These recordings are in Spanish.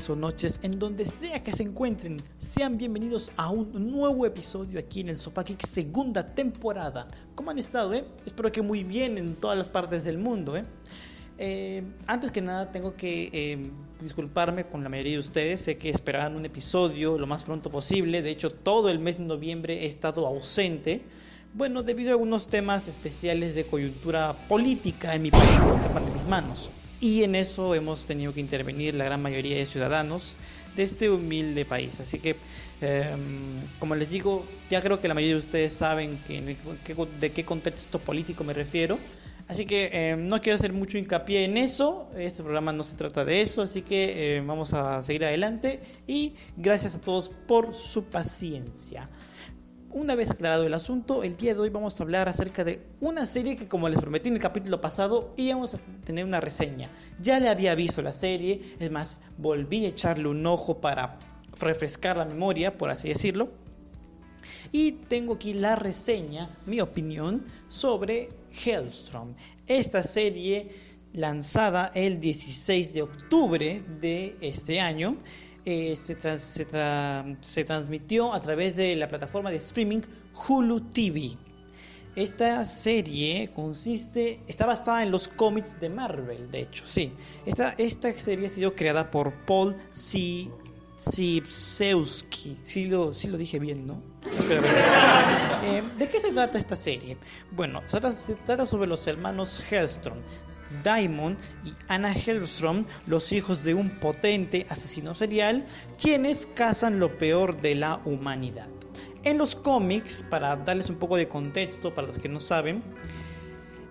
tardes o noches, en donde sea que se encuentren. Sean bienvenidos a un nuevo episodio aquí en el Sofá segunda temporada. ¿Cómo han estado, eh? Espero que muy bien en todas las partes del mundo, eh. eh antes que nada, tengo que eh, disculparme con la mayoría de ustedes. Sé que esperaban un episodio lo más pronto posible. De hecho, todo el mes de noviembre he estado ausente. Bueno, debido a algunos temas especiales de coyuntura política en mi país que escapan de mis manos y en eso hemos tenido que intervenir la gran mayoría de ciudadanos de este humilde país. Así que, em, como les digo, ya creo que la mayoría de ustedes saben que, de qué contexto político me refiero. Así que em, no quiero hacer mucho hincapié en eso, este programa no se trata de eso, así que em, vamos a seguir adelante y gracias a todos por su paciencia. Una vez aclarado el asunto, el día de hoy vamos a hablar acerca de una serie que como les prometí en el capítulo pasado íbamos a tener una reseña. Ya le había visto la serie, es más, volví a echarle un ojo para refrescar la memoria, por así decirlo. Y tengo aquí la reseña, mi opinión, sobre Hellstrom. Esta serie lanzada el 16 de octubre de este año eh, se, se, transmitió a través de la plataforma de streaming Hulu TV. Esta serie consiste, está basada en los cómics de Marvel, de hecho, sí. Esta, esta serie ha sido creada por Paul C. Sipsewski. Sí lo, sí lo dije bien, ¿no? Eh, ¿De qué se trata esta serie? Bueno, se trata sobre los hermanos Hellstrom, Diamond y Anna Hellstrom, los hijos de un potente asesino serial, quienes cazan lo peor de la humanidad. En los cómics, para darles un poco de contexto para los que no saben,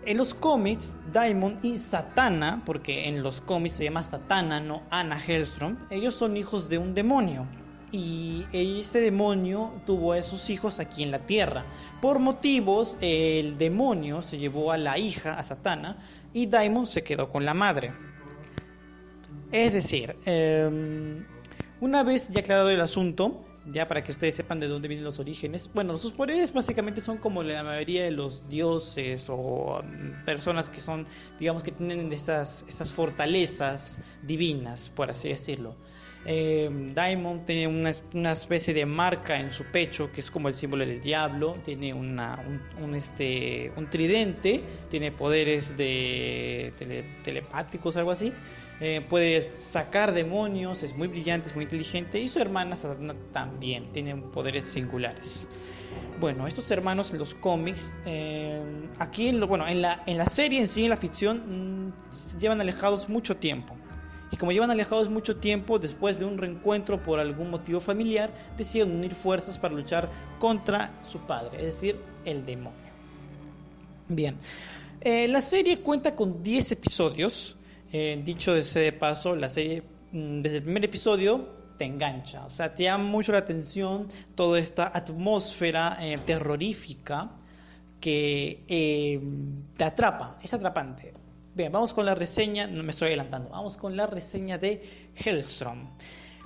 en los cómics, Diamond y Satana, porque en los cómics se llama Satana, no Anna Hellstrom, ellos son hijos de un demonio. Y ese demonio tuvo a sus hijos aquí en la tierra. Por motivos, el demonio se llevó a la hija, a Satana, y Daimon se quedó con la madre. Es decir, em, una vez ya aclarado el asunto, ya para que ustedes sepan de dónde vienen los orígenes, bueno, sus poderes básicamente son como la mayoría de los dioses o mm, personas que son, digamos que tienen esas, esas fortalezas divinas, por así decirlo. Eh, Diamond tiene una, especie de marca en su pecho que es como el símbolo del diablo. Tiene una, un, este, un tridente, tiene poderes de telepáticos, algo así. Eh, puede sacar demonios, es muy brillante, es muy inteligente. Y su hermana Satana también tiene poderes singulares. Bueno, estos hermanos en los cómics, eh, aquí en, lo, bueno, en, la, en la serie en sí, en la ficción, mm, llevan alejados mucho tiempo y como llevan alejados mucho tiempo, después de un reencuentro por algún motivo familiar, deciden unir fuerzas para luchar contra su padre, es decir, el demonio. Bien, eh, la serie cuenta con 10 episodios. Eh, dicho de ese paso, la serie mm, desde el primer episodio te engancha, o sea, te llama mucho la atención toda esta atmósfera eh, terrorífica que te atrapa, es atrapante. Bien, vamos con la reseña, no me estoy adelantando, vamos con la reseña de Hellstrom.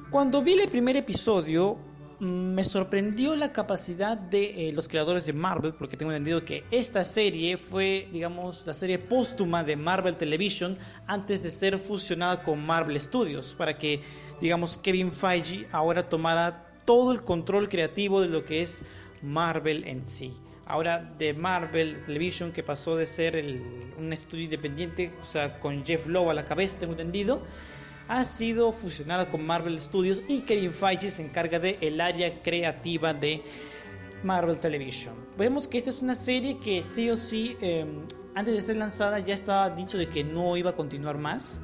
Cuando vi el primer episodio, mm, me sorprendió la capacidad de eh, los creadores de Marvel, porque tengo entendido que esta serie fue, digamos, la serie póstuma de Marvel Television antes de ser fusionada con Marvel Studios, para que, digamos, Kevin Feige ahora tomara todo el control creativo de lo que es Marvel en sí ahora de Marvel Television, que pasó de ser un estudio independiente, o sea, con Jeff Lowe a la cabeza, tengo entendido, ha sido fusionada con Marvel Studios y Kevin Feige se encarga del el área creativa de Marvel Television. Vemos que esta es una serie que sí o sí, em, antes de ser lanzada ya estaba dicho de que no iba a continuar más.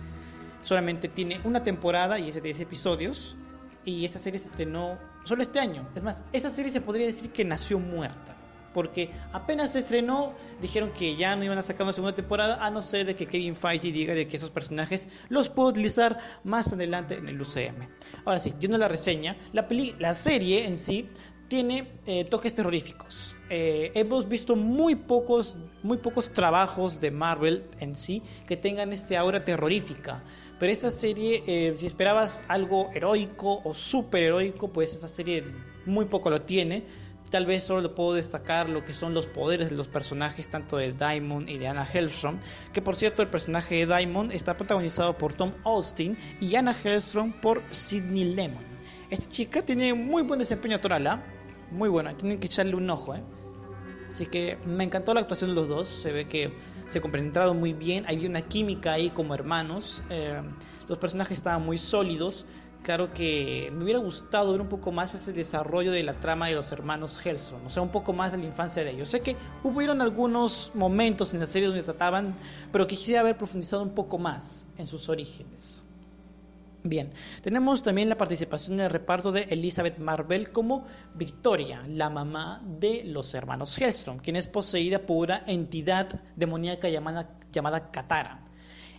Solamente tiene una temporada y es de 10 episodios. Y esta serie se estrenó solo este año. Es más, esta serie se podría decir que nació muerta porque apenas se estrenó, dijeron que ya no iban a sacar una segunda temporada, a no ser de que Kevin Feige diga de que esos personajes los puedo utilizar más adelante en el UCM. Ahora sí, yendo la reseña, la, la serie en sí tiene eh, toques terroríficos. Eh, hemos visto muy pocos, muy pocos trabajos de Marvel en sí que tengan este aura terrorífica. Pero esta serie, eh, si esperabas algo heroico o super heroico, pues esta serie muy poco lo tiene tal vez solo puedo destacar lo que son los poderes de los personajes tanto de Diamond y de Anna Hellstrom, que por cierto el personaje de Diamond está protagonizado por Tom Austin y Anna Hellstrom por Sidney Lemon. Esta chica tiene muy buen desempeño actoral, ¿ah? muy buena, tienen que echarle un ojo. ¿eh? Así que me encantó la actuación de los dos, se ve que se compenetraron muy bien, había una química ahí como hermanos, eh, los personajes estaban muy sólidos, claro que me hubiera gustado ver un poco más ese desarrollo de la trama de los hermanos Helson, o sea, un poco más de la infancia de ellos. Sé que hubieron algunos momentos en la serie donde trataban, pero quisiera haber profundizado un poco más en sus orígenes. Bien, tenemos también la participación en el reparto de Elizabeth Marvel como Victoria, la mamá de los hermanos Hellstrom, quien es poseída por una entidad demoníaca llamada, llamada Katara.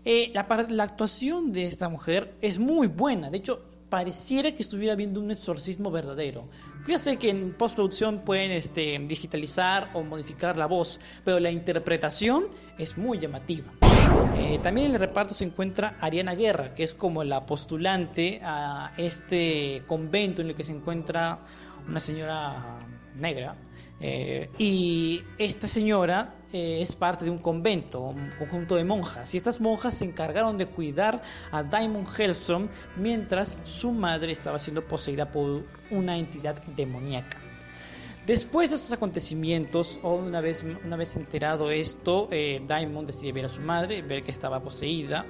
Eh, la, la actuación de esta mujer es muy buena, de hecho pareciera que estuviera viendo un exorcismo verdadero. Ya sé que en postproducción pueden este, digitalizar o modificar la voz, pero la interpretación es muy llamativa. Eh, también en el reparto se encuentra Ariana Guerra, que es como la postulante a este convento en el que se encuentra una señora negra. Eh, y esta señora eh, es parte de un convento, un conjunto de monjas, y estas monjas se encargaron de cuidar a Diamond Hellstrom mientras su madre estaba siendo poseída por una entidad demoníaca. Después de estos acontecimientos, una vez, una vez enterado esto, eh, Diamond decide ver a su madre, ver que estaba poseída,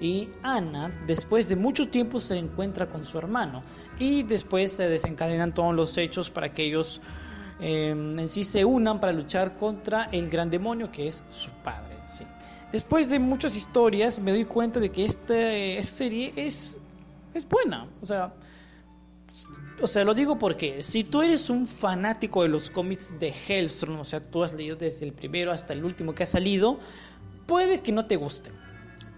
y Anna, después de mucho tiempo, se encuentra con su hermano, y después se desencadenan todos los hechos para que ellos Em, en sí se unan para luchar contra el gran demonio que es su padre. Después de muchas historias me doy cuenta de que esta serie es, es buena. O sea, o sea, lo digo porque si tú eres un fanático de los cómics de Hellstrom, o sea, tú has leído desde el primero hasta el último que ha salido, puede que no te guste.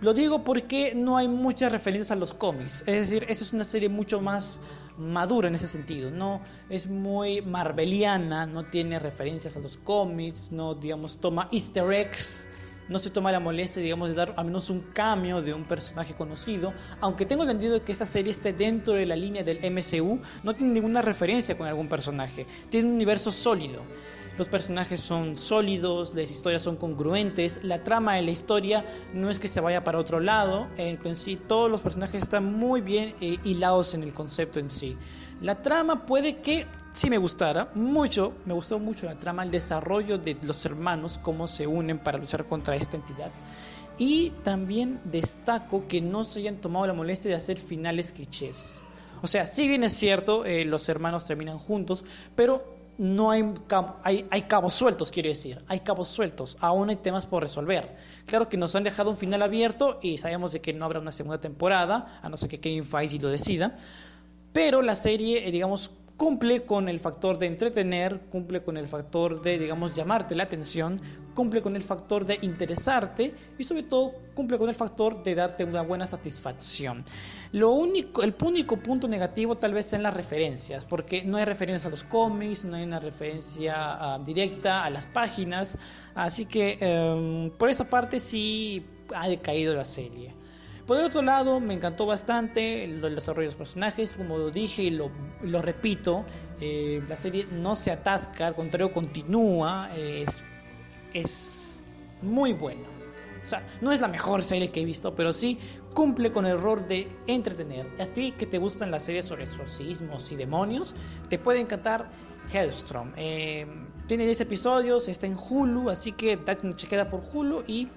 Lo digo porque no hay muchas referencias a los cómics. Es decir, esta es una serie mucho más madura en ese sentido. No es muy marveliana, no tiene referencias a los cómics, no, digamos, toma easter eggs, no se toma la molestia, digamos, de dar al menos un cambio de un personaje conocido. Aunque tengo entendido que esta serie esté dentro de la línea del MCU, no tiene ninguna referencia con algún personaje. Tiene un universo sólido. Los personajes son sólidos, las historias son congruentes, la trama de la historia no es que se vaya para otro lado, en sí todos los personajes están muy bien eh, hilados en el concepto en sí. La trama puede que sí me gustara mucho, me gustó mucho la trama, el desarrollo de los hermanos, cómo se unen para luchar contra esta entidad. Y también destaco que no se hayan tomado la molestia de hacer finales clichés. O sea, si bien es cierto, eh, los hermanos terminan juntos, pero no hay, hay, hay, cabos sueltos, quiero decir, hay cabos sueltos, aún hay temas por resolver. Claro que nos han dejado un final abierto y sabemos de que no habrá una segunda temporada, a no ser que Kevin Feige lo decida, pero la serie, eh, digamos, cumple con el factor de entretener, cumple con el factor de, digamos, llamarte la atención, cumple con el factor de interesarte y sobre todo cumple con el factor de darte una buena satisfacción. Lo único, el único punto negativo tal vez en las referencias, porque no hay referencias a los cómics, no hay una referencia ah, directa a las páginas, así que em, por esa parte sí ha decaído la serie. Por el otro lado, me encantó bastante el, desarrollo de los personajes, como lo dije y lo, repito, eh, la serie no se atasca, al contrario, continúa, es, es muy buena. O sea, no es la mejor serie que he visto, pero sí cumple con el rol de entretener. A ti que te gustan las series sobre exorcismos y demonios, te puede encantar Hellstrom. Eh, tiene 10 episodios, está en Hulu, así que date una chequeda por Hulu y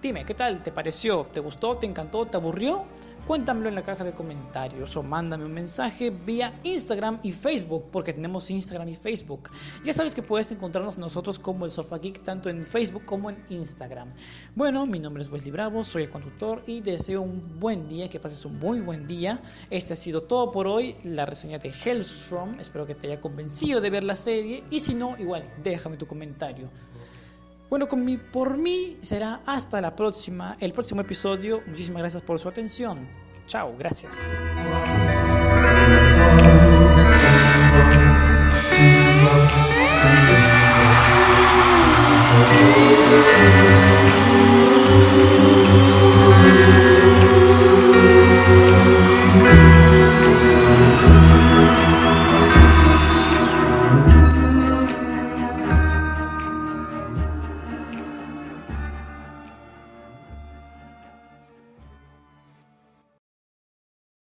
Dime, ¿qué tal? ¿Te pareció? ¿Te gustó? ¿Te encantó? ¿Te aburrió? Cuéntamelo en la caja de comentarios o mándame un mensaje vía Instagram y Facebook, porque tenemos Instagram y Facebook. Ya sabes que puedes encontrarnos nosotros como el Sofá Geek tanto en Facebook como en Instagram. Bueno, mi nombre es Wesley Bravo, soy el conductor y deseo un buen día, que pases un muy buen día. Este ha sido todo por hoy, la reseña de Hellstrom. Espero que te haya convencido de ver la serie y si no, igual, déjame tu comentario. Bueno, con mi, por mí será hasta la próxima, el próximo episodio. Muchísimas gracias por su atención. Chao, gracias.